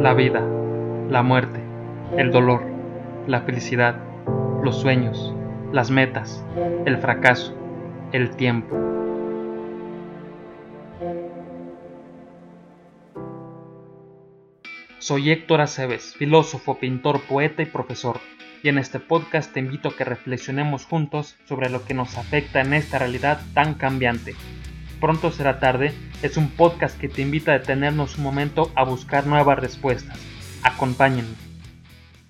La vida, la muerte, el dolor, la felicidad, los sueños, las metas, el fracaso, el tiempo. Soy Héctor Aceves, filósofo, pintor, poeta y profesor, y en este podcast te invito a que reflexionemos juntos sobre lo que nos afecta en esta realidad tan cambiante. Pronto será tarde es un podcast que te invita a detenernos un momento a buscar nuevas respuestas. Acompáñenme.